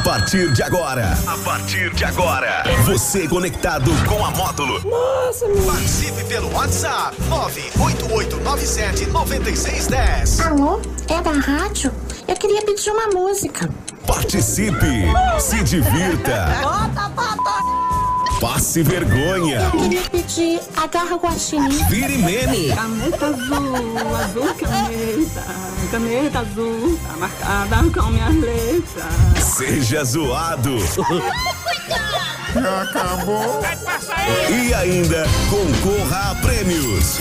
A partir de agora, a partir de agora, você conectado com a módulo. Nossa, meu. Participe pelo WhatsApp 988979610. Alô? É da rádio? Eu queria pedir uma música. Participe, se divirta, Bota, bota. Passe vergonha, Eu queria pedir a garra guaxinim. vire meme. Caneta azul, azul caneta. Caneta azul, tá marcada com minhas letras. Seja zoado. Acabou. E ainda concorra a prêmios.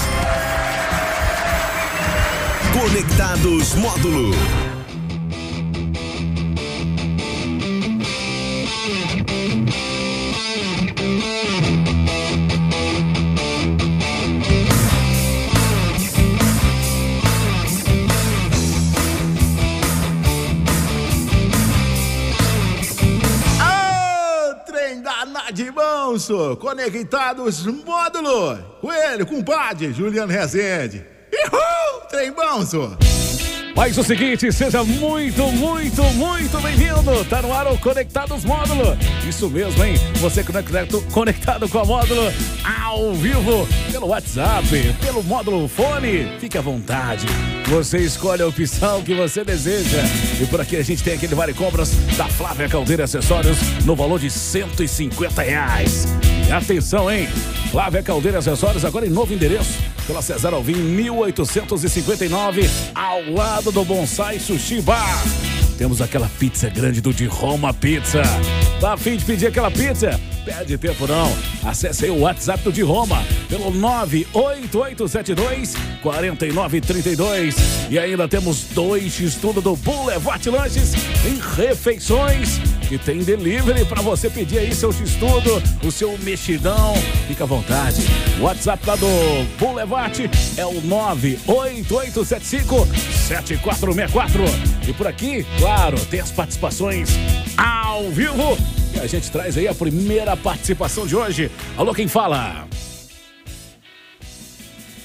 Conectados Módulo. Só. Conectados módulo. Com ele, compadre, Juliano Rezende. Uhul, trem bom, só. Mas o seguinte, seja muito, muito, muito bem-vindo. Tá no ar o Conectados Módulo. Isso mesmo, hein? Você conectado, conectado com a Módulo ao vivo, pelo WhatsApp, pelo módulo fone. Fique à vontade. Você escolhe a opção que você deseja. E por aqui a gente tem aquele vale compras da Flávia Caldeira Acessórios no valor de 150 reais. E atenção, hein? Flávia Caldeira Acessórios agora em novo endereço pela Cesar Alvim 1859, ao lado do Bonsai Sushi Bar. Temos aquela pizza grande do de Roma Pizza. Tá afim de pedir aquela pizza? Perde tempo não. Acesse aí o WhatsApp do de Roma pelo 98872 4932. E ainda temos dois estudos do Boulevard Lanches em refeições que tem delivery para você pedir aí seu x-tudo, o seu mexidão. Fica à vontade. O WhatsApp lá do Boulevard é o 988757464. E por aqui, claro, tem as participações ao vivo. E a gente traz aí a primeira participação de hoje. Alô, quem fala?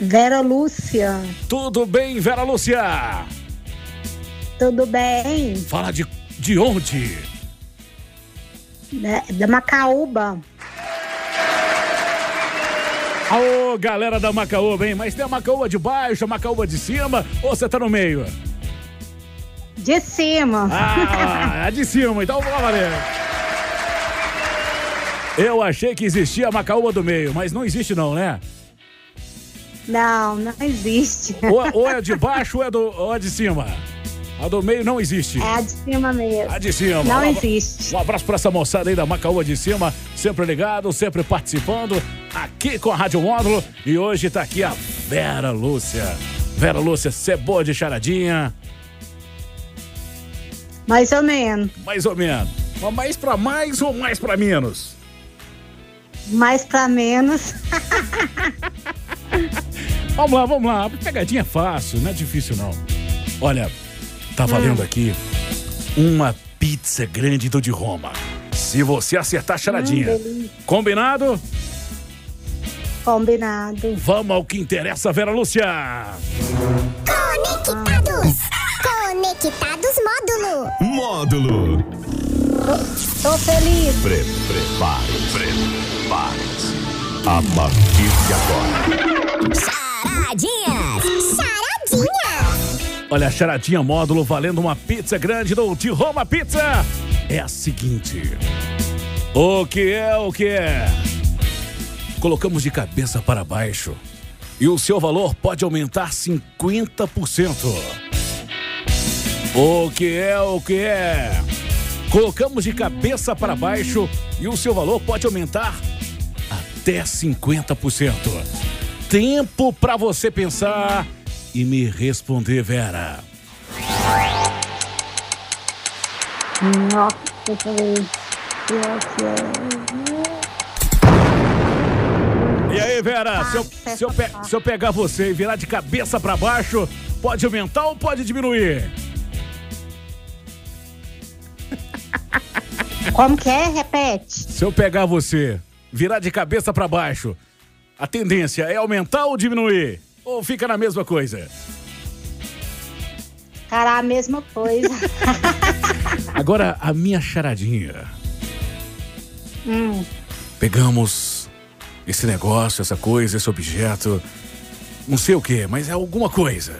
Vera Lúcia, Tudo bem, Vera Lúcia? tudo bem? Fala de, de onde? Da, da Macaúba. Ô, galera da Macaúba, hein? Mas tem a Macaúba de baixo, a Macaúba de cima, ou você tá no meio? De cima. Ah, a de cima, então vamos lá. Eu achei que existia a Macaúba do meio, mas não existe não, né? Não, não existe. Ou, ou é de baixo ou é, do, ou é de cima? A do meio não existe. É a de cima mesmo. A de cima. Não Um existe. Um abraço pra essa moçada aí da Macaúba de cima, sempre ligado, sempre participando, aqui com a Rádio Módulo. E hoje tá aqui a Vera Lúcia. Vera Lúcia, você é boa de charadinha? Mais ou menos. Mais ou menos. Mas mais pra mais ou mais pra menos? Mais pra menos. Vamos lá, vamos lá. Pegadinha é fácil, não é difícil não. Olha, tá valendo aqui uma pizza grande do de Roma. Se você acertar a charadinha. Hum. Combinado? Combinado. Vamos ao que interessa, Vera Lúcia. Conectados! Conectados módulo! Módulo. Tô feliz. Pre prepare, prepare-se. A partir de agora. Charadinhas! Charadinhas! Olha, a charadinha módulo valendo uma pizza grande do de Roma Pizza. É a seguinte. O que é o que é? Colocamos de cabeça para baixo. E o seu valor pode aumentar 50%. O que é o que é? Colocamos de cabeça para baixo e o seu valor pode aumentar até 50%. Tempo para você pensar e me responder, Vera. Nossa, eu ver. E aí, Vera, se eu, se eu se eu pegar você e virar de cabeça para baixo, pode aumentar ou pode diminuir? Como que é? Repete. Se eu pegar você, virar de cabeça para baixo, a tendência é aumentar ou diminuir? Ou fica na mesma coisa? Cara, a mesma coisa. Agora, a minha charadinha. Hum, Pegamos esse negócio, essa coisa, esse objeto, não sei o que, mas é alguma coisa.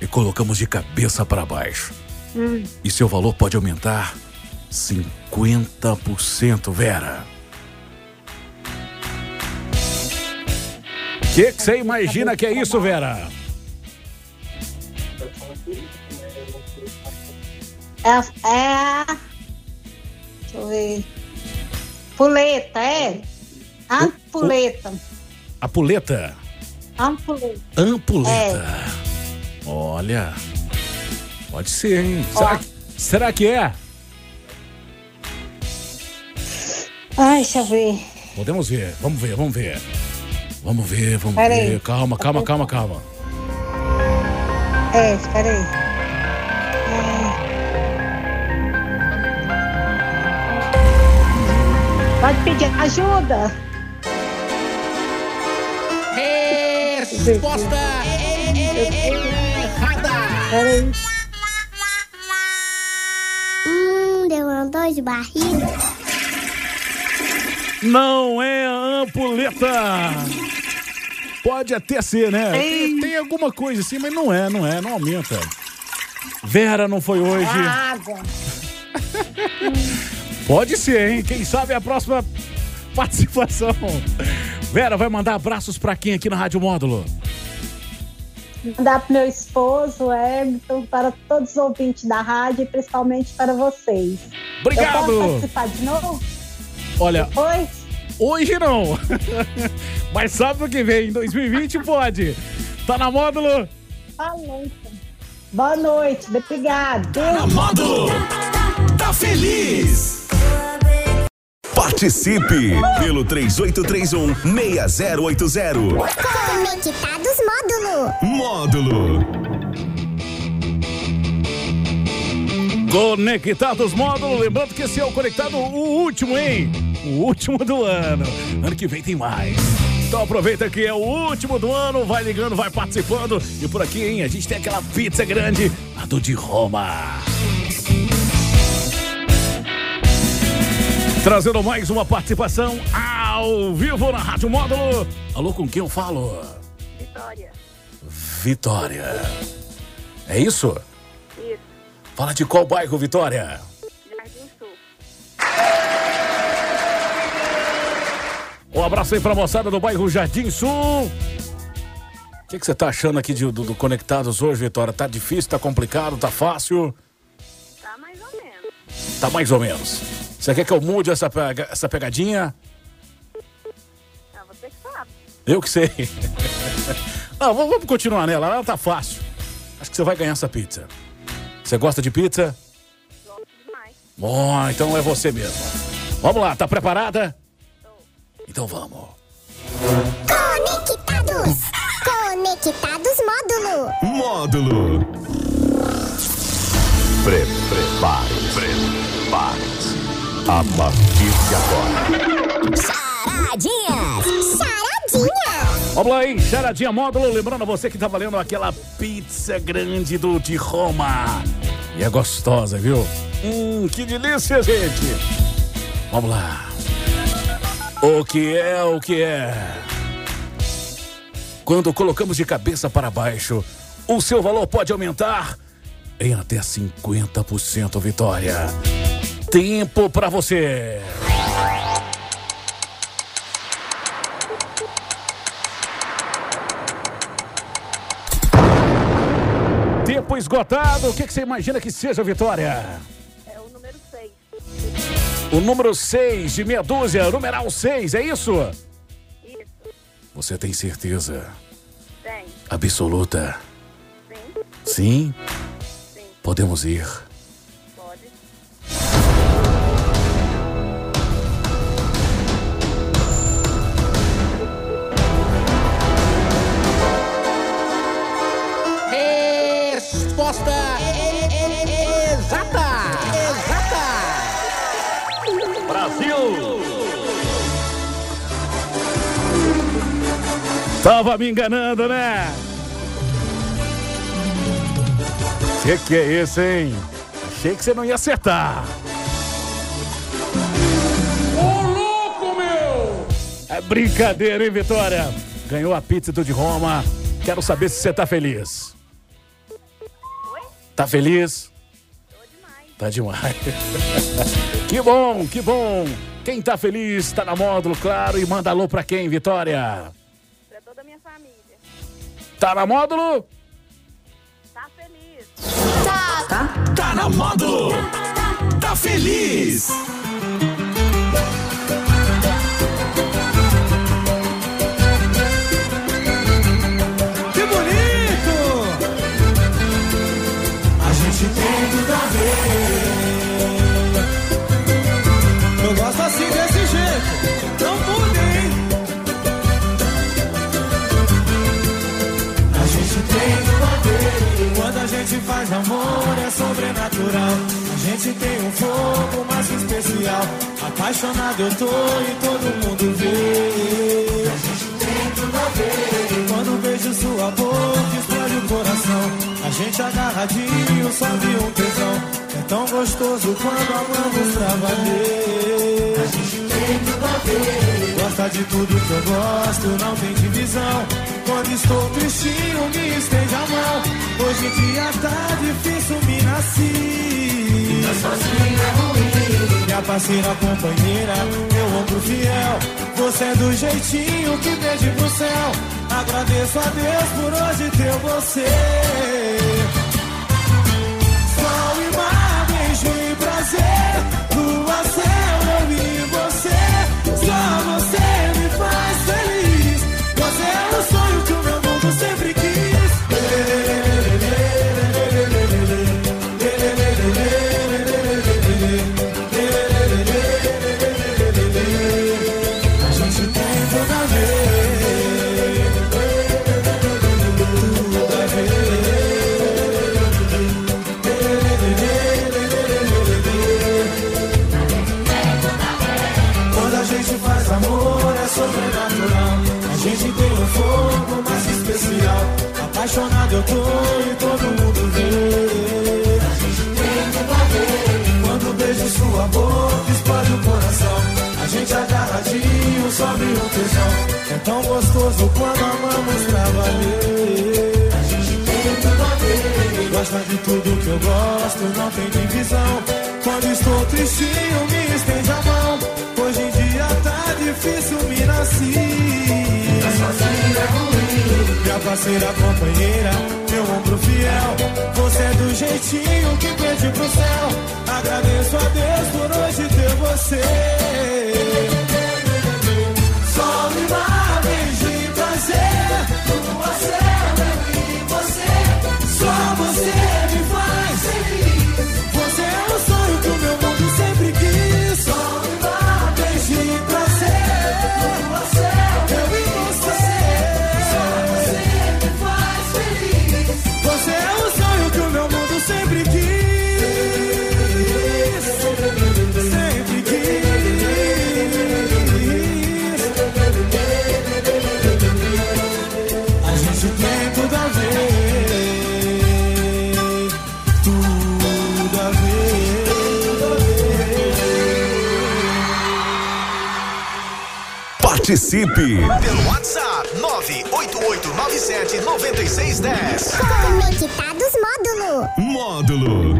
E colocamos de cabeça para baixo. hum. E seu valor pode aumentar 50%, Vera. O que você imagina que é isso, Vera? É, é a. Deixa eu ver. Puleta, é? Ampuleta. A puleta? Ampuleta. Ampuleta. Olha. Pode ser, hein? Será, que- será que é? Ai, deixa eu ver. Podemos ver, vamos ver, vamos ver. Vamos ver, vamos Pera ver. aí. Calma, calma, calma, calma. É, espera aí. É. Pode pedir ajuda. Resposta errada. Peraí. Hum, deu uma dor de barriga. Não é a ampuleta. Pode até ser, né? Tem, tem alguma coisa assim, mas não é, não é, não aumenta. Vera não foi hoje. Água. Pode ser, hein? Quem sabe a próxima participação. Vera vai mandar abraços pra quem aqui na Rádio Módulo? Mandar para meu esposo, Everton, para todos os ouvintes da rádio e principalmente para vocês. Obrigado. Eu posso participar de novo? Olha, Oi? hoje não. Mas sábado que vem, em 2020, pode. Tá na Módulo? Falou, então. Boa noite, obrigado. Na módulo. Tá feliz? Participe pelo 3831 6080. Conectados Módulo. Módulo. Conectados Módulo, lembrando que esse é o conectado o último, hein? O último do ano. Ano que vem tem mais. Então aproveita que é o último do ano, vai ligando, vai participando. E por aqui, hein, a gente tem aquela pizza grande, a do de Roma. Trazendo mais uma participação ao vivo na Rádio Módulo. Alô, com quem eu falo? Vitória. Vitória. É isso? Isso. Fala de qual bairro, Vitória? Jardim Sul. Um abraço aí pra moçada do bairro Jardim Sul. O que que você tá achando aqui de- do, do Conectados hoje, Vitória? Tá difícil, tá complicado, tá fácil? Tá mais ou menos. Tá mais ou menos. Você quer que eu mude essa, pega- essa pegadinha? Ah, você que sabe. Eu que sei. Não, vamos vamos continuar nela, ela tá fácil. Acho que você vai ganhar essa pizza. Você gosta de pizza? Gosto demais. Bom, então é você mesmo. Vamos lá, tá preparada? Então vamos. Conectados. Conectados Módulo. Módulo. Pre prepare. Prepare-se. A partir de agora. Charadinhas. Charadinhas. Vamos lá, hein? Charadinha Módulo. Lembrando a você que tá valendo aquela pizza grande do de Roma. E é gostosa, viu? Hum, que delícia, gente. Vamos lá. O que é, o que é? Quando colocamos de cabeça para baixo, o seu valor pode aumentar em até 50%, Vitória. Tempo para você. Esgotado. O que, que você imagina que seja, Vitória? É o número 6. O número 6 de meia dúzia, numeral 6, é isso? Isso. Você tem certeza Tem. absoluta? Sim. Sim? Sim. Podemos ir. Tava me enganando, né? Que que é isso, hein? Achei que você não ia acertar. Ô, louco, meu! É brincadeira, hein, Vitória? Ganhou a pizza do de Roma. Quero saber se você tá feliz. Tá feliz? Tá demais. que bom, que bom. Quem tá feliz tá na módulo, claro. E manda alô pra quem, Vitória? Tá na módulo? Tá feliz. Tá na módulo. Tá feliz. Gente faz amor é sobrenatural. A gente tem um fogo mais especial. Apaixonado eu tô e todo mundo vê. A gente tem tudo a ver. Quando vejo sua boca, explode o coração. A gente agarradinho, sobe um tesão. É tão gostoso quando amamos pra valer. A gente tem tudo a ver. Gosta de tudo que eu gosto, não tem divisão. Quando estou tristinho, me estende a mão. Hoje em dia tá difícil me nascer. Tá sozinho é ruim. Minha parceira, companheira, meu ombro fiel. Você é do jeitinho que pede pro céu. Agradeço a Deus por hoje ter você. Sol e mar, beijo e prazer. Amor é sobrenatural. A gente tem um fogo mais especial. Apaixonado eu tô e todo mundo vê. A gente tem tudo a ver. Quando beijo sua boca, explode o coração. A gente agarradinho, sobe o tesão. É tão gostoso quando amamos pra valer. A gente tem tudo a ver. Gosta de tudo que eu gosto, não tem divisão. Quando estou tristinho, me estende a mão. Difícil me sozinho é ruim. Minha parceira, companheira, meu ombro fiel. Você é do jeitinho que pede pro céu. Agradeço a Deus por hoje ter você. Sol e mar, beijo e prazer. Céu, eu e você. Só você me faz Participe pelo WhatsApp 988979610. Conectados Módulo. Módulo.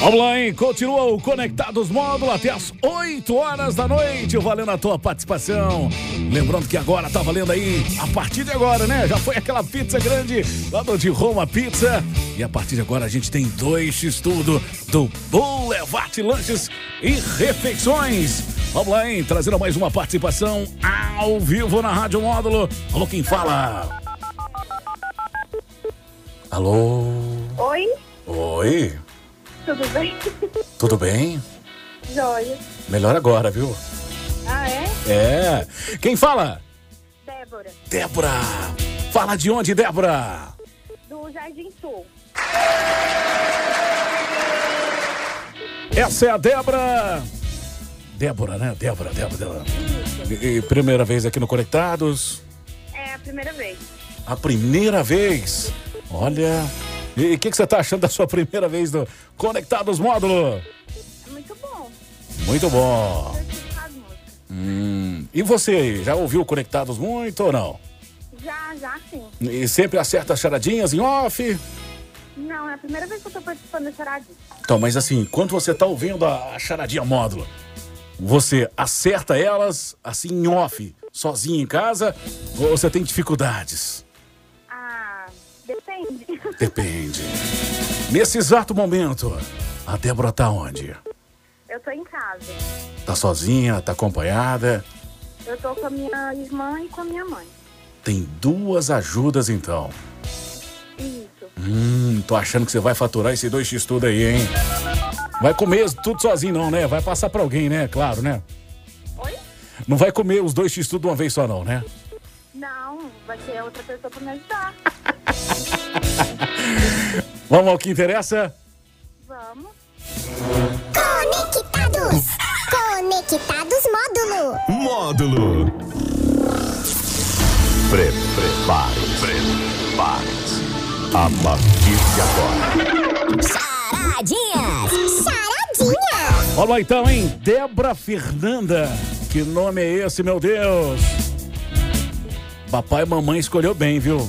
Vamos lá, hein? Continua o Conectados Módulo até as 8 horas da noite, valendo a tua participação. Lembrando que agora tá valendo aí, a partir de agora, né? Já foi aquela pizza grande lá do de Roma Pizza. E a partir de agora a gente tem dois x-tudo do Boulevard Lanches e Refeições. Vamos lá, hein? Trazendo mais uma participação ao vivo na Rádio Módulo. Alô, quem fala? Alô? Oi, Oi? tudo bem? Tudo bem? Joia. Melhor agora, viu? Ah, é? É. Quem fala? Débora, Débora. Fala de onde, Débora? do Jardim Sul. Essa é a Débora. Débora, né? Débora, Débora, Débora. E, e primeira vez aqui no Conectados? É a primeira vez. A primeira vez. Olha, E o que, que você tá achando da sua primeira vez do Conectados Módulo? É muito bom. Muito bom. Hum, e você, já ouviu Conectados muito ou não? Já, já sim. E sempre acerta as charadinhas em off? Não, é a primeira vez que eu tô participando da charadinha. Então, mas assim, quando você tá ouvindo a charadinha módulo, você acerta elas assim em off, sozinho em casa, ou você tem dificuldades? Ah, depende. Depende. Nesse exato momento, a Débora tá onde? Eu tô em casa. Tá sozinha, tá acompanhada? Eu tô com a minha irmã e com a minha mãe. Tem duas ajudas então. Isso. Hum, tô achando que você vai faturar esse 2x tudo aí, hein? Vai comer tudo sozinho não, né? Vai passar pra alguém, né? Claro, né? Oi? Não vai comer os dois x tudo de uma vez só não, né? Não, vai ter outra pessoa pra me ajudar. Vamos ao que interessa? Vamos. Conectados. Conectados módulo. Módulo. Pre prepare, prepare-se. A partir de agora. Charadinhas. Charadinhas. Olha lá então, hein? Débora Fernanda. Que nome é esse, meu Deus? Papai e mamãe escolheu bem, viu?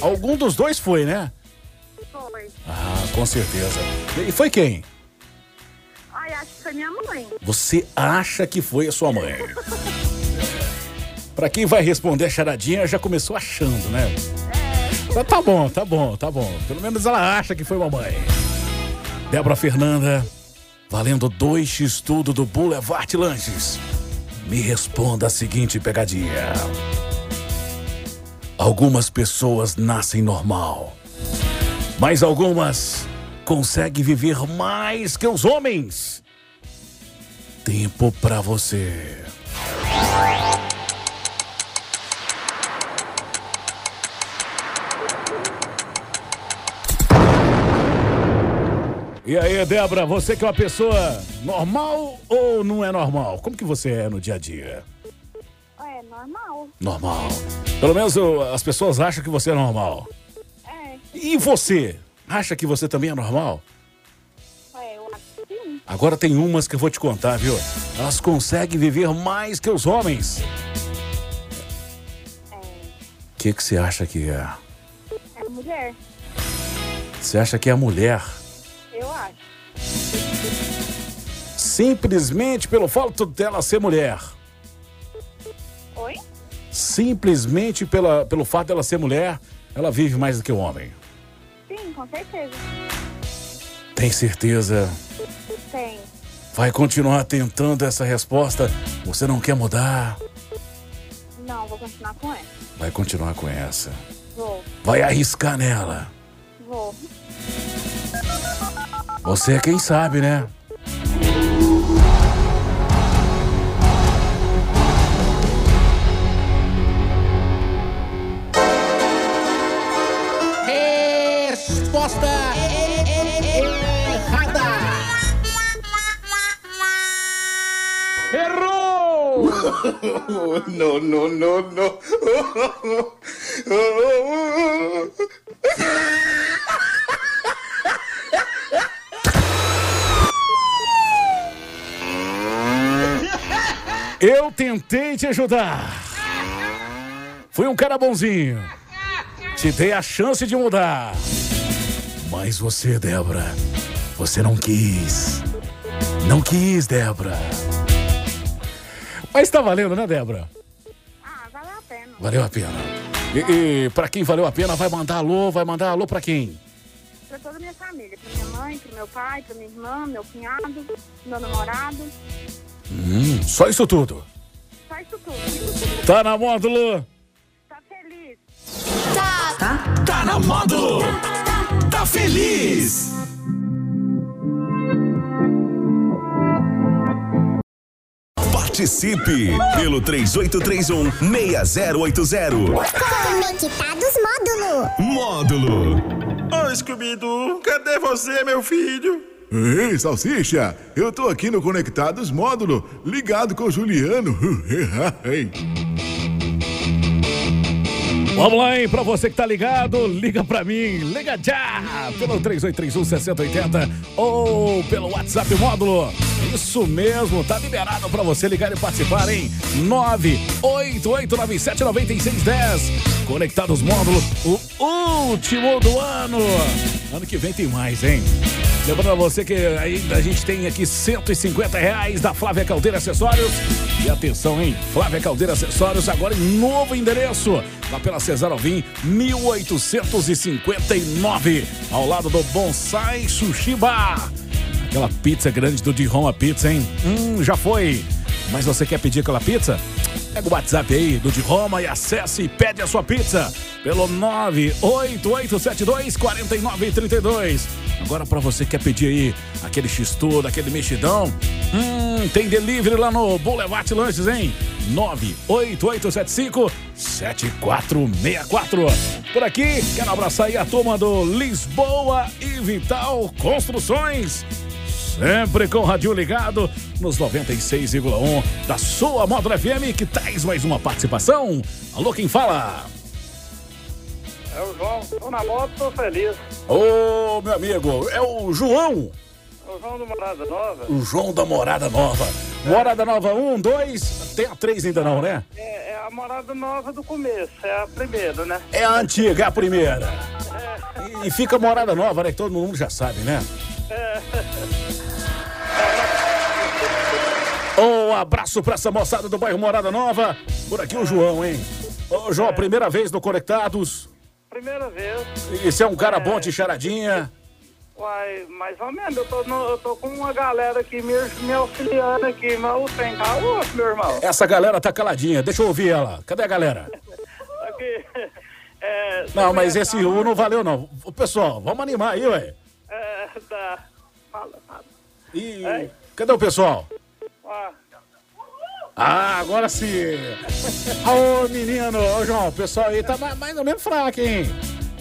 Algum dos dois foi, né? Foi. Ah, com certeza. E foi quem? Ai, acho que foi minha mãe. Você acha que foi a sua mãe? Pra quem vai responder a charadinha, já começou achando, né? Tá bom, tá bom, tá bom. Pelo menos ela acha que foi mamãe. Débora Fernanda, valendo 2x tudo do Boulevard Lanches. Me responda a seguinte pegadinha. Algumas pessoas nascem normal, mas algumas conseguem viver mais que os homens. Tempo pra você. E aí, Débora, você que é uma pessoa normal ou não é normal? Como que você é no dia a dia? É, normal. Normal. Pelo menos eu- as pessoas acham que você é normal. É, E você? Acha que você também é normal? é, eu acho que sim. Agora tem umas que eu vou te contar, viu? Elas conseguem viver mais que os homens. É, O que, que você acha que é? é mulher. Você acha que é a mulher? Eu acho. Simplesmente pelo fato dela ser mulher. Oi? Simplesmente pela, pelo fato dela ser mulher, ela vive mais do que o homem. Sim, com certeza. Tem certeza? Tem. Vai continuar tentando essa resposta? Você não quer mudar? Não, vou continuar com ela. Vai continuar com essa. Vou, Vai arriscar nela. vou. Você é quem sabe, né? Resposta errada. Errou! No, no, no, no. Eu tentei te ajudar. Fui um cara bonzinho. Te dei a chance de mudar. Mas você, Débora, você não quis. Não quis, Débora. Mas tá valendo, né, Débora? Ah, valeu a pena. Valeu a pena. E, e pra quem valeu a pena, vai mandar alô, vai mandar alô pra quem? Pra toda a minha família. Pra minha mãe, pro meu pai, pra minha irmã, meu cunhado, meu namorado. Hum, só isso tudo. Só isso tudo. Tá na módulo. Tá feliz? Tá na módulo. Tá feliz. Participe pelo 3831-6080. Conectados módulo. Módulo. Ô, Scooby-Doo, cadê você, meu filho? Ei, Salsicha, eu tô aqui no Conectados Módulo, ligado com o Juliano. Vamos lá, hein? Pra você que tá ligado, liga pra mim. Liga já! Pelo 3831-6080 ou pelo WhatsApp módulo. Isso mesmo, tá liberado pra você ligar e participar, hein? 988979610. Conectados módulo, o último do ano. Ano que vem tem mais, hein? Lembrando a você que ainda a gente tem aqui 150 reais da Flávia Caldeira Acessórios. E atenção, hein? Flávia Caldeira Acessórios agora em novo endereço. Lá pela Cesar Alvim, 1859. Ao lado do Bonsai Sushi Bar. Aquela pizza grande do De Roma Pizza, hein? Hum, já foi. Mas você quer pedir aquela pizza? Pega o WhatsApp aí do De Roma e acesse e pede a sua pizza pelo 988724932. Agora para você que quer pedir aí aquele x-tudo, aquele mexidão, hum, tem delivery lá no Boulevard Lanches, hein? 98875 7464. Por aqui, quero abraçar aí a turma do Lisboa e Vital Construções. Sempre com o rádio ligado nos 96,1 da sua Módulo FM, que traz mais uma participação. Alô, quem fala? É o João, tô na moto, tô feliz. Ô, meu amigo, é o João. É o João do Morada Nova. O João da Morada Nova. Morada Nova 1, 2, tem a 3 ainda não, né? É, é a Morada Nova do começo, é a primeira, né? É a antiga, é a primeira. E, e fica Morada Nova, né? Que todo mundo já sabe, né? É. Um abraço pra essa moçada do bairro Morada Nova. Por aqui o João, hein? Ô, João, primeira vez no Conectados. Primeira vez. E você é um cara bom de charadinha. Uai, mais ou menos, eu tô, no- eu tô com uma galera aqui me, me auxiliando aqui, mas o tem ô, meu irmão. Essa galera tá caladinha, deixa eu ouvir ela. Cadê a galera? Aqui, é, Não, mas esse U não valeu, não. Pessoal, vamos animar aí, ué. É, da... Fala, fala. E cadê o pessoal? Ah, agora sim. Ô, menino, ô, João, o pessoal aí tá ma- mais ou menos fraco, hein?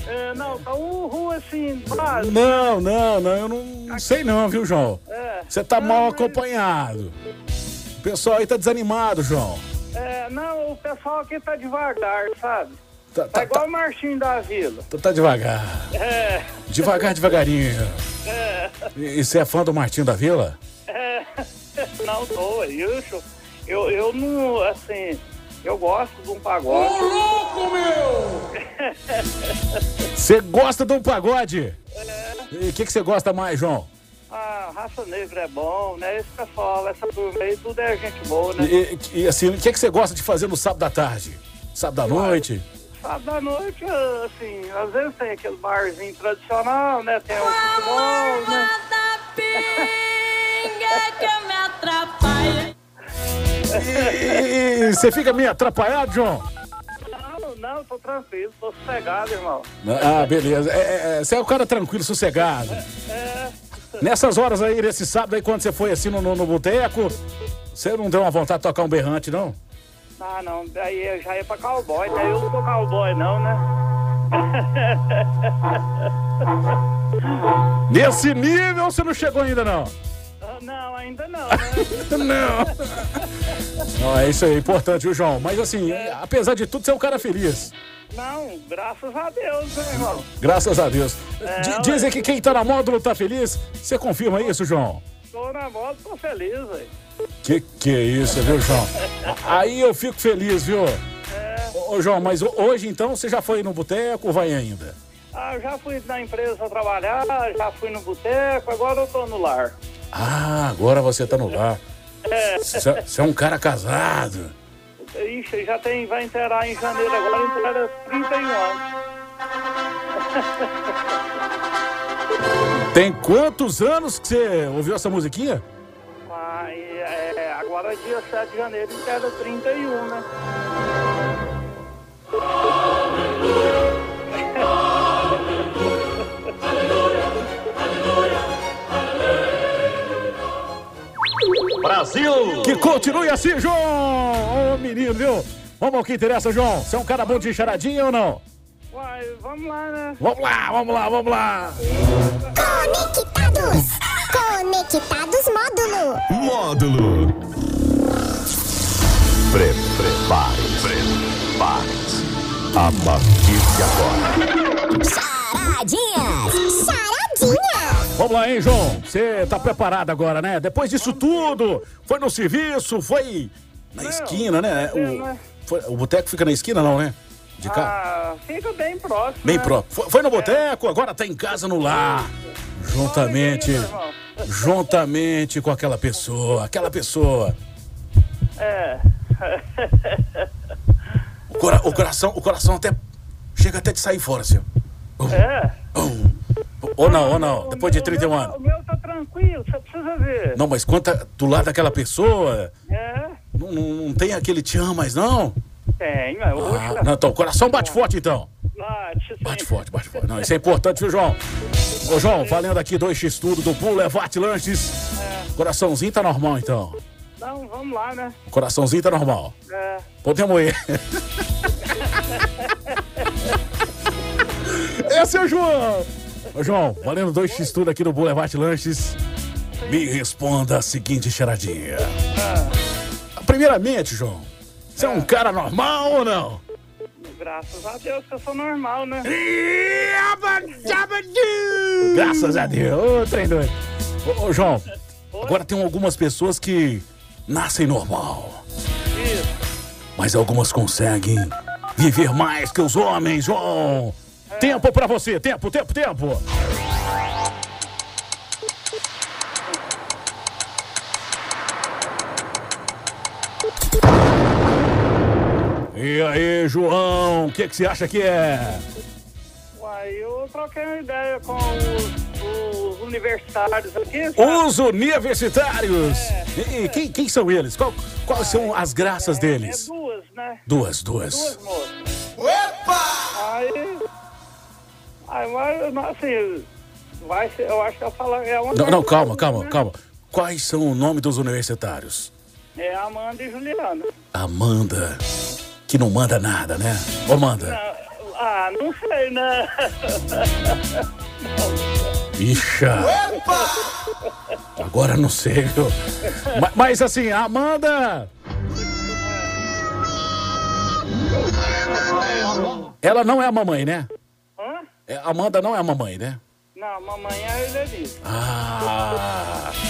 é, não, tá um rua assim, básico. Não, não, não, eu não sei não, viu, João? É. Você tá mal acompanhado. O pessoal aí tá desanimado, João. É, não, o pessoal aqui tá devagar, sabe? Tá, Tá tá, igual o Marchinho da Vila. tá, tá devagar. É, Devagar, devagarinho. é, E e você é fã do Martinho da Vila? é. Não tô, isso. Eu, eu não, assim, eu gosto de um pagode. louco, meu! Você gosta de um pagode? E o que, que você gosta mais, João? Ah, raça negra é bom, né? Esse pessoal, essa turma aí, tudo é gente boa, né? E, e- e, assim, o que, que você gosta de fazer no sábado da tarde? Sábado da noite? Sábado à noite, assim, às vezes tem aquele barzinho tradicional, né? Tem o futebol, né? que me atrapalha. E, você fica meio atrapalhado, João? Não, não, tô tranquilo, tô sossegado, irmão. Ah, beleza. É, é, é, você é um cara tranquilo, sossegado. É, Nessas horas aí, nesse sábado aí, quando você foi assim no, no, no boteco, você não deu uma vontade de tocar um berrante, não? ah, não, aí eu já ia pra cowboy, né? Eu não sou cowboy, não, né? Nesse nível você não chegou ainda, não? Não, ainda não, né? não. Não, é isso aí, importante, viu, João? Mas assim, apesar de tudo, você é um cara feliz. Não, graças a Deus, né, irmão? Graças a Deus. É. Dizem que quem tá na módulo tá feliz. Você confirma isso, João? Tô na moto, tô feliz, velho. Que que é isso, viu, João? Aí eu fico feliz, viu? Ô, ô, João, mas ho- hoje então você já foi no boteco ou vai ainda? Ah, eu já fui na empresa trabalhar, já fui no boteco, agora eu tô no lar. Ah, agora você tá no lar. É. Você você é um cara casado. Ixi, já tem, vai inteirar em janeiro agora, inteira 31 anos. Tem quantos anos que você ouviu essa musiquinha? Ah, é, agora dia 7 de janeiro inteira 31, né? Brasil! Que continue assim, João! Ô, menino, viu? Vamos ao que interessa, João. Você é um cara bom de charadinha ou não? Uai, vamos lá, né? Vamos lá, vamos lá, vamos lá! Conectados. Conectados módulo. Módulo. Pre Prepare-se. Prepare-se. A partir de agora. Charadinhas! Vamos lá, hein, João? Você tá preparado agora, né? Depois disso tudo, foi no serviço, foi na esquina, né? O, foi- o boteco fica na esquina, não, né? De cá? Ah, fica bem próximo. Bem né? próprio. Foi, foi no boteco, agora tá em casa no lar. Juntamente. Juntamente com aquela pessoa. Aquela pessoa. É. O, cora- o coração, o coração até. Chega até de sair fora, assim. É. Ou não, ou não. Depois de 31 O anos. meu tá tranquilo, você precisa ver. Não, mas tá do lado daquela pessoa. É, Não, não, não tem aquele te amo mais, não? tem, mas Ah, não, então, o coração bate forte, então. Bate, Bate forte, bate forte. Não, isso é importante, viu, João? Ô, João, valendo aqui dois X tudo do Boulevard Lanches. Coraçãozinho tá normal, então. Não, vamos lá, né? O coraçãozinho tá normal. É. Podemos ir. É o João. Ô, João, valendo dois X tudo aqui no Boulevard Lanches. Me responda a seguinte charadinha. Primeiramente, João, você é um cara normal ou não? Graças a Deus que eu sou normal, né? Graças a Deus. Ô, trem doido. Ô, ô, João, agora tem algumas pessoas que nascem normal. Mas algumas conseguem viver mais que os homens, João. Tempo pra você, tempo, tempo, tempo. E aí, João, o que, que você acha que é? Uai, eu troquei uma ideia com os, os universitários aqui. sabe? Os universitários. E quem, quem são eles? Qual- quais são as graças É deles? duas, né? Duas, duas. Duas moças. Opa! Aí. Aí, mas, assim, vai ser, eu acho que eu falo. É uma Não, não, calma, né? calma, calma. Quais são o nome dos universitários? É Amanda e Juliana. Amanda, que não manda nada, né? Ô, Amanda, Ah, não sei, né? ixa, agora não sei, viu? Ma- Mas, assim, a Amanda... Ela não é a mamãe, né? É, Amanda não é a mamãe, né? Não, mamãe é a Helenice. Ah...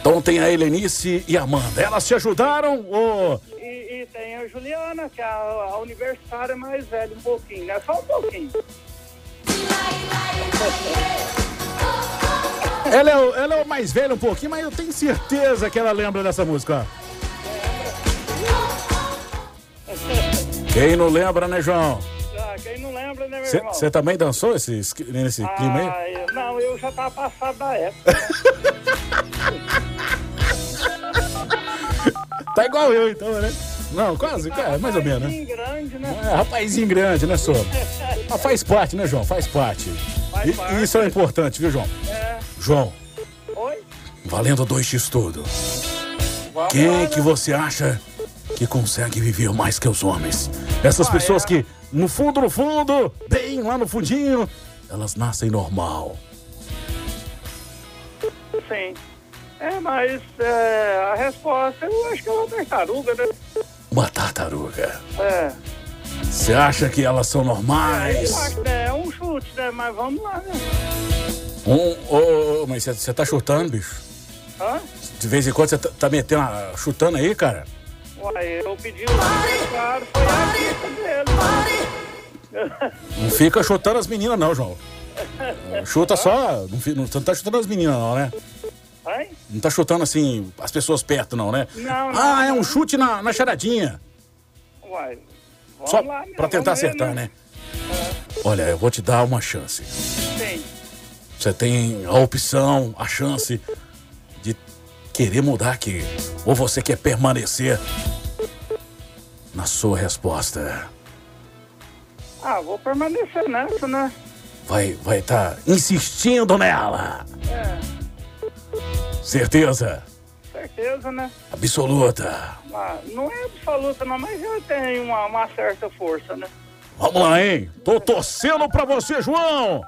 Então tem a Helenice e a Amanda. Elas te ajudaram ou... E, e tem a Juliana, que é a, a universitária mais velha um pouquinho, né? Só um pouquinho. Ela é, o- ela é o mais velha um pouquinho, mas eu tenho certeza que ela lembra dessa música. ó. Quem não lembra, né, João? Ah, quem não lembra, né, meu irmão? Você também dançou esse, nesse clima aí? Ah, eu- não, eu já tava passado da época. Tá igual eu, então, né? Não, quase, é, mais ou menos, né? Rapazinho grande, né? É, rapazinho grande, né, só? Mas faz parte, né, João? Faz parte. Faz E- parte. Isso é importante, viu, João? É. João, Oi? valendo dois X tudo. Quem lá, né? que você acha que consegue viver mais que os homens? Essas Ah, pessoas é. que, no fundo, no fundo, bem lá no fundinho, elas nascem normal. Sim. É, mas é, a resposta eu acho que é uma tartaruga, né? Uma tartaruga. É. Você acha que elas são Eu normais? acho que é um chute, né? Mas vamos lá, né? Um, ô, ô, mas você tá chutando, bicho? Hã? De vez em quando você tá, tá metendo, a- chutando aí, cara? Uai, eu pedi o claro, foi a dica dele. Não fica chutando as meninas, não, João. Chuta só. Não, não, você não tá chutando as meninas, não, né? Não tá chutando assim as pessoas perto, não, né? Não, não, Ah, é um chute na, na charadinha. Uai, vamos Só lá, né? pra tentar acertar, né? Olha, eu vou te dar uma chance. Sim. Você tem a opção, a chance de querer mudar aqui. Ou você quer permanecer na sua resposta. Ah, vou permanecer nessa, né? Vai vai tá insistindo nela. É, Certeza certeza, né? absoluta. Ah, não é absoluta, não, mas já tem uma, uma certa força, né? Vamos lá, hein? Tô torcendo pra você, João.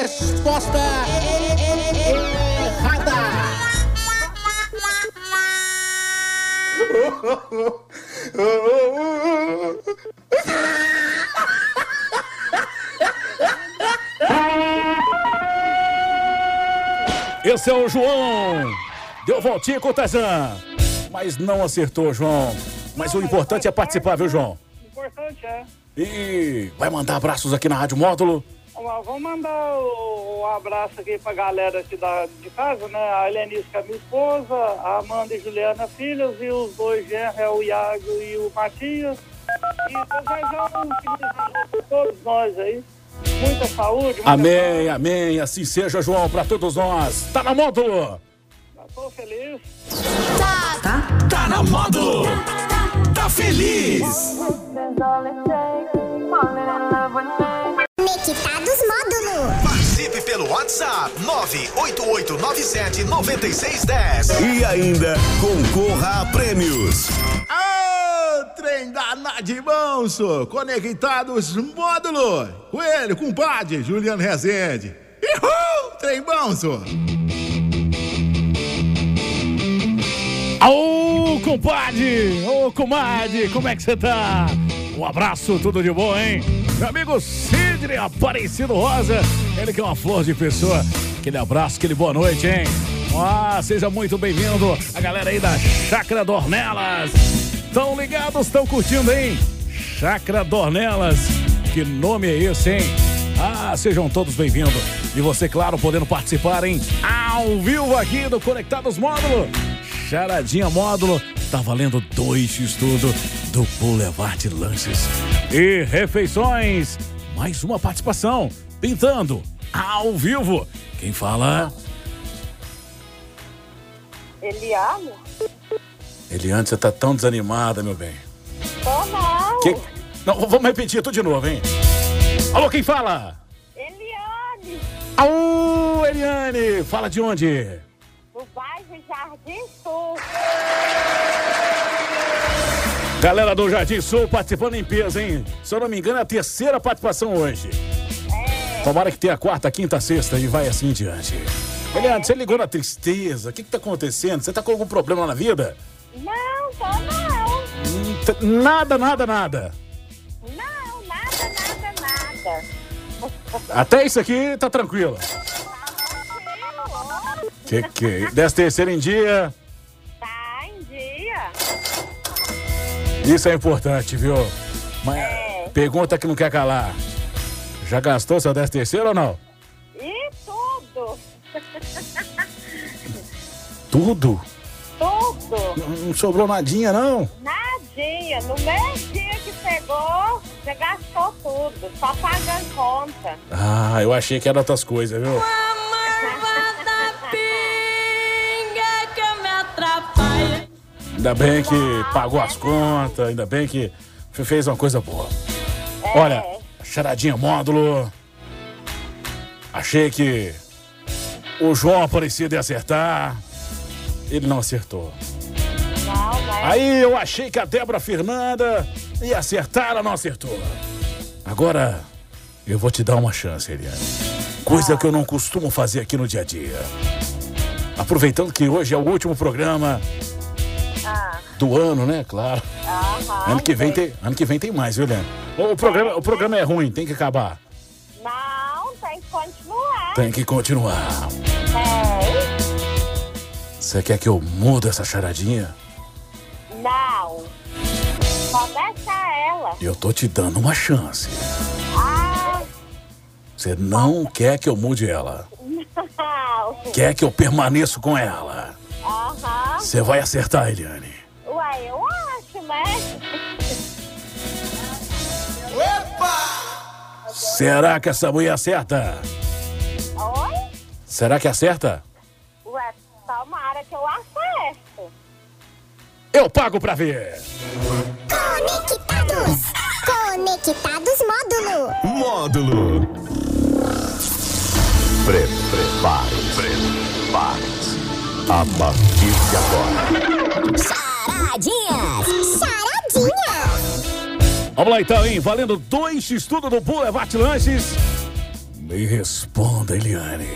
Resposta errada. Esse é o João. Deu voltinha com o Tazan. Mas não acertou, João. Mas o importante é participar, viu, João? Importante é. E vai mandar abraços aqui na Rádio Módulo. Vamos vamos mandar o, um abraço aqui pra galera aqui da, de casa, né? A Helenice, que é minha esposa, a Amanda e Juliana, filhos, e os dois genros, é o Iago e o Matias. E desejar um feliz todos nós aí. Muita saúde, muita Amém, amém. Assim seja, João, pra todos nós. Tá na Módulo. Tô feliz. Tá, tá na módulo. Tá feliz. Conectados Módulo. Participe pelo WhatsApp 988979610 e ainda concorra a prêmios. Ô, trem danado de manso, conectados módulo. Com ele, compadre, Juliano Rezende. Uhul, trem manso. Ô, compadre! Ô, comadre, como é que você tá? Um abraço, tudo de bom, hein? Meu amigo Sidney Aparecido Rosa, ele que é uma flor de pessoa. Aquele abraço, aquele boa noite, hein? Ah, seja muito bem-vindo, a galera aí da Chácara Dornelas. Tão ligados, tão curtindo, hein? Chácara Dornelas. Que nome é esse, hein? Ah, sejam todos bem-vindos. E você, claro, podendo participar, hein? Ao vivo aqui do Conectados Módulo. Charadinha Módulo. Tá valendo dois x tudo do Boulevard Lanches. E refeições. Mais uma participação. Pintando. Ao vivo. Quem fala? Eliane? Eliane, você tá tão desanimada, meu bem. Tô não. Que- Não, vamos repetir tudo de novo, hein? Alô, quem fala? Eliane, Alô, Eliane. Fala de onde? do bairro Jardim Sul. Galera do Jardim Sul participando em peso, hein? Se eu não me engano, é a terceira participação hoje. Tomara que tenha a quarta, quinta, sexta e vai assim em diante. Eliane, você ligou na tristeza? O que, que tá acontecendo? Você tá com algum problema na vida? Não, tô não. T- Nada, nada, nada. Não, nada, nada, nada. Até isso aqui tá tranquilo. Que que é? Dez terceira em dia, isso é importante, viu? Mas pergunta que não quer calar. Já gastou seu décimo terceiro ou não? E tudo. Tudo? tudo. Não, não sobrou nadinha, não? Nadinha. No mesmo dia que chegou, você gastou tudo. Só pagando conta. Ah, eu achei que era outras coisas, viu? Ainda bem que pagou as contas, ainda bem que fe- fez uma coisa boa. Olha, charadinha módulo. Achei que o João Aparecido ia acertar. Ele não acertou. Não, mas... Aí eu achei que a Débora Fernanda ia acertar, ela não acertou. Agora, eu vou te dar uma chance, Eliane. Coisa que eu não costumo fazer aqui no dia a dia. Aproveitando que hoje é o último programa do ano, né? Claro. aham. Ano que vem tem, ano que vem tem mais, viu, Eliane? O programa, o programa é ruim, tem que acabar. Não, tem que continuar. Tem que continuar. Tem. Você quer que eu mude essa charadinha? Não. Deixa ela. Eu tô te dando uma chance. Ah, Você não quer que eu mude ela. não. Quer que eu permaneça com ela. Aham. Você vai acertar, Eliane. Será que essa mulher acerta? Oi? Será que acerta? Ué, tomara que eu acerto. Eu pago pra ver. Conectados. Conectados Módulo. Módulo. Pre prepare Prepare-se. A partir de agora. Charadinhas. Vamos lá então, hein? Valendo dois estudos do Boulevard Lanches. Me responda, Eliane.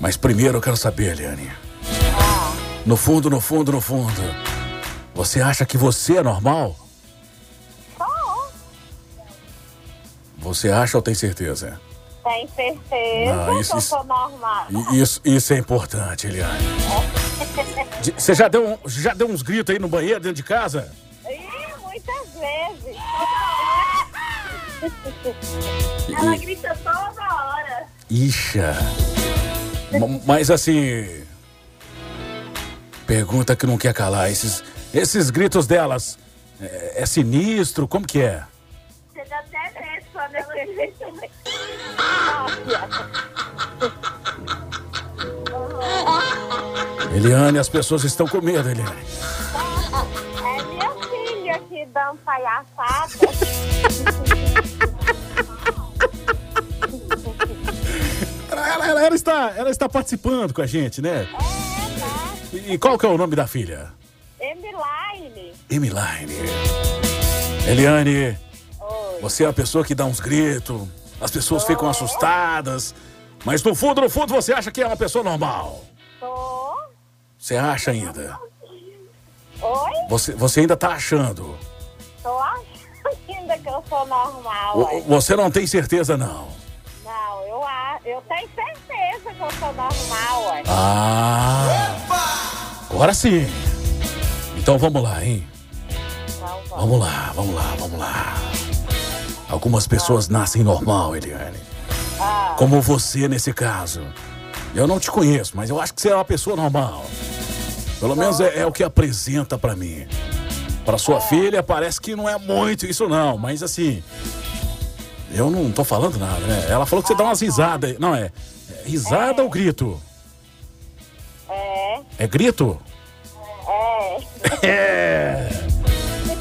Mas primeiro eu quero saber, Eliane. No fundo, no fundo, no fundo. Você acha que você é normal? Você acha ou tem certeza? Tem certeza Não, isso- que eu isso- sou normal. Isso, isso é importante, Eliane. Você já deu, já deu uns gritos aí no banheiro, dentro de casa? Ela grita toda hora. Ixa. Mas assim. Pergunta que não quer calar. Esses, esses gritos delas. É, é sinistro? Como que é? Você dá até medo quando ela grita. Eliane, as pessoas estão com medo, Eliane. É minha filha que dando palhaçada. Ela, está, ela está participando com a gente, né? E, e qual que é o nome da filha? Emiline. Emiline. Eliane, você é a pessoa que dá uns gritos, as pessoas ficam assustadas, mas no fundo, no fundo, você acha que é uma pessoa normal. Tô. Você acha ainda? Oi? Você, você ainda tá achando? Tô achando ainda que eu sou normal. O-. Você não tem certeza. Não, sou normal, ué. Ah! Agora sim. Então vamos lá, hein? Vamos lá, vamos lá, vamos lá. Algumas pessoas nascem normal, Eliane. Como você nesse caso. Eu não te conheço, mas eu acho que você é uma pessoa normal. Pelo menos é, é o que apresenta pra mim. Pra sua filha parece que não é muito isso não, mas assim, eu não tô falando nada, né? Ela falou que você dá umas risadas. Não é? É risada ou grito? É, É grito? é.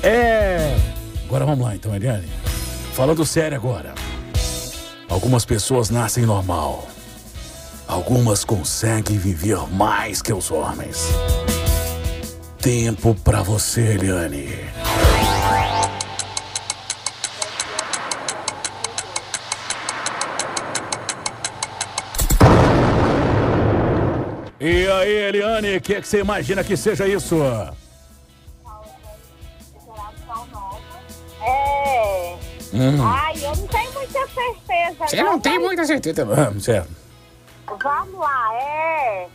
É. É. Agora vamos lá então, Eliane. Falando sério agora. Algumas pessoas nascem normal. Algumas conseguem viver mais que os homens. Tempo pra você, Eliane. E aí, Eliane, o que, é que você imagina que seja isso? É. Hum. Ai, eu não tenho muita certeza. Você não tem mas muita certeza. Ah, certo. Vamos lá, é.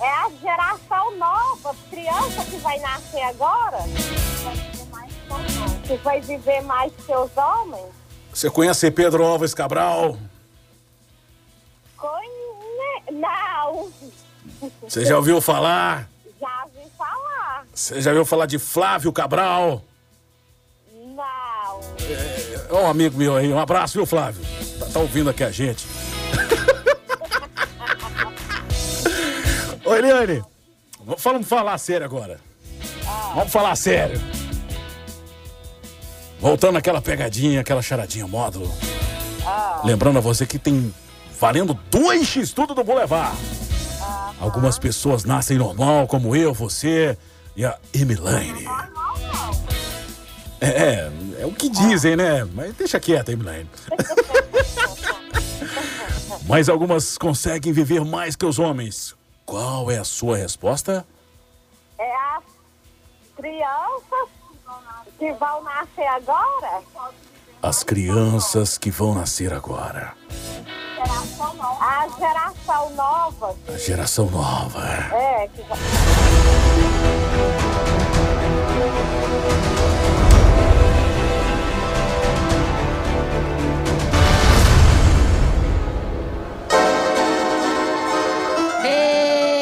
É a geração nova, criança que vai nascer agora. Que vai viver mais que os homens. Você conhece Pedro Alves Cabral? Conhe... Não. Você já ouviu falar? Já vi falar. Você já ouviu falar de Flávio Cabral? Não. É um amigo meu aí. Um abraço, viu, Flávio? Tá, tá ouvindo aqui a gente. Ô, Eliane, vamos falar sério agora. Vamos falar sério. Voltando àquela pegadinha, aquela charadinha módulo. Lembrando a você que tem valendo dois X tudo do Boulevard. Algumas pessoas nascem normal, como eu, você e a Emiline. É, é, é o que dizem, né? Mas deixa quieta, Emiline. Mas algumas conseguem viver mais que os homens. Qual é a sua resposta? É as crianças que vão nascer agora. As crianças que vão nascer agora. A geração nova. A geração nova. É, que vai...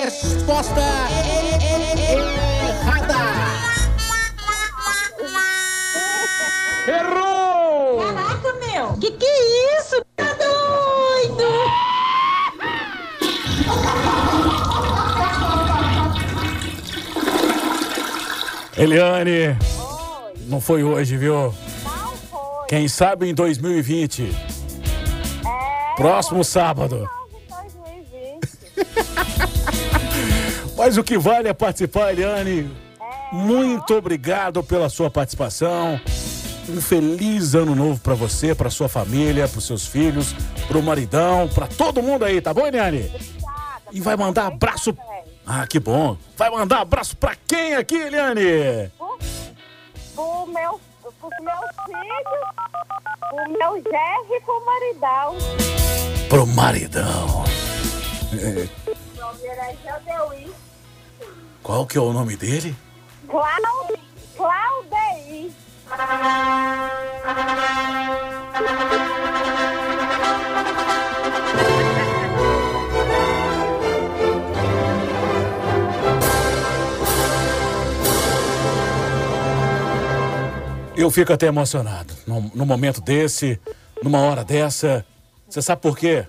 Resposta errada. Errou! Que que é isso? Tá doido! Eliane, não foi hoje, viu? Quem sabe em 2020. Próximo sábado. Mas o que vale é participar, Eliane. Muito obrigado pela sua participação. Um feliz ano novo pra você, pra sua família, pros seus filhos, pro maridão, pra todo mundo aí, tá bom, Eliane? E vai mandar abraço. Ah, que bom. Vai mandar abraço pra quem aqui, Eliane? Pro meu, pros meus filhos, pro meu Jerry e pro maridão. Pro maridão. É, O qual que é o nome dele? Cláudio, Claudei. Eu fico até emocionado. Num, num momento desse, numa hora dessa. Você sabe por quê?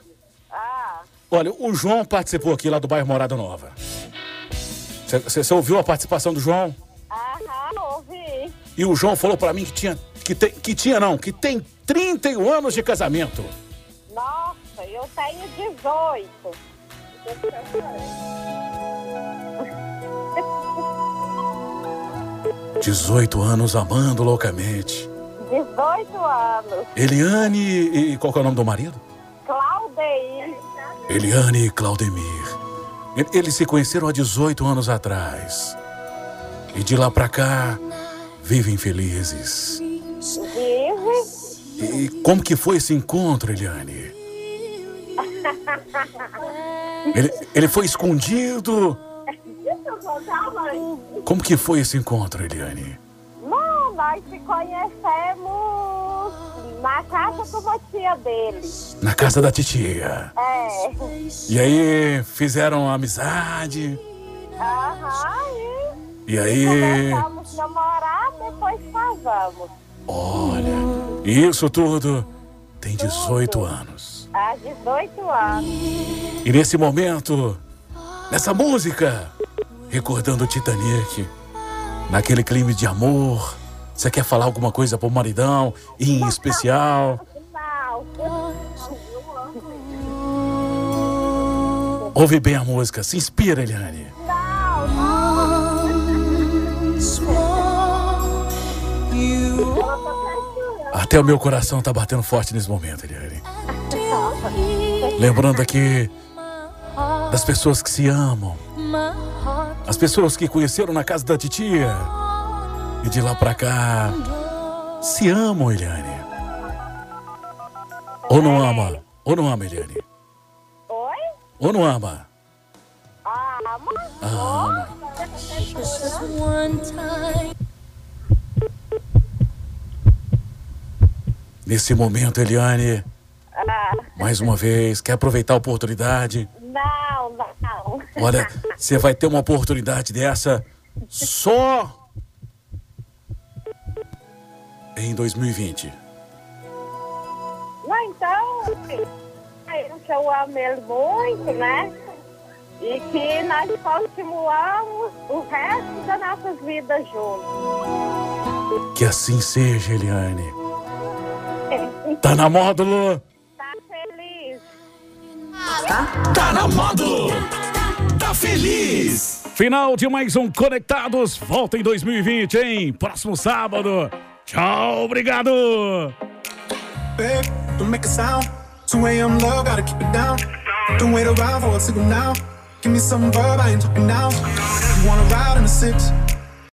Olha, o João participou aqui lá do bairro Morada Nova. Você ouviu a participação do João? E o João falou pra mim que tinha. Que, tem, que tinha não, que tem 31 anos de casamento. Nossa, eu tenho 18. 18 anos amando loucamente. 18 anos. Eliane e. Qual que é o nome do marido? Claudei. Eliane e Claudemir. Eles se conheceram há 18 anos atrás. E de lá pra cá, vivem felizes. Vive. E como que foi esse encontro, Eliane? Ele, ele foi escondido? Como que foi esse encontro, Eliane? Não, nós se conhecemos na casa de uma tia dele. Na casa da titia. É. E aí, fizeram amizade. Aham, e E aí, começamos a namorar, depois casamos. olha, isso tudo tem 18 anos. Há 18 anos. E nesse momento, nessa música, recordando o Titanic, naquele clima de amor, você quer falar alguma coisa pro maridão, em especial? Ouve bem a música, se inspira, Eliane. Até o meu coração tá batendo forte nesse momento, Eliane. Lembrando aqui das pessoas que se amam, as pessoas que conheceram na casa da titia e de lá pra cá se amam, Eliane. Ou não ama? Ou não ama, Eliane? Oi? Ou não ama? Ama? Ama. Nesse momento, Eliane, Ah, mais uma vez, quer aproveitar a oportunidade? não, não. Olha, você vai ter uma oportunidade dessa só em 2020. Não, então, eu que eu amo ele muito, né? E que nós continuamos o resto das nossas vidas juntos. Que assim seja, Eliane. Tá na módulo? Tá feliz? Tá na módulo. Tá feliz. Final de mais um Conectados. Volta em 2020, hein? Próximo sábado. Tchau, obrigado. Babe, don't make a sound. 2 a.m. low, gotta keep it down. Don't wait around for a signal now. Give me some verb, I ain't talking now. You wanna ride in the six?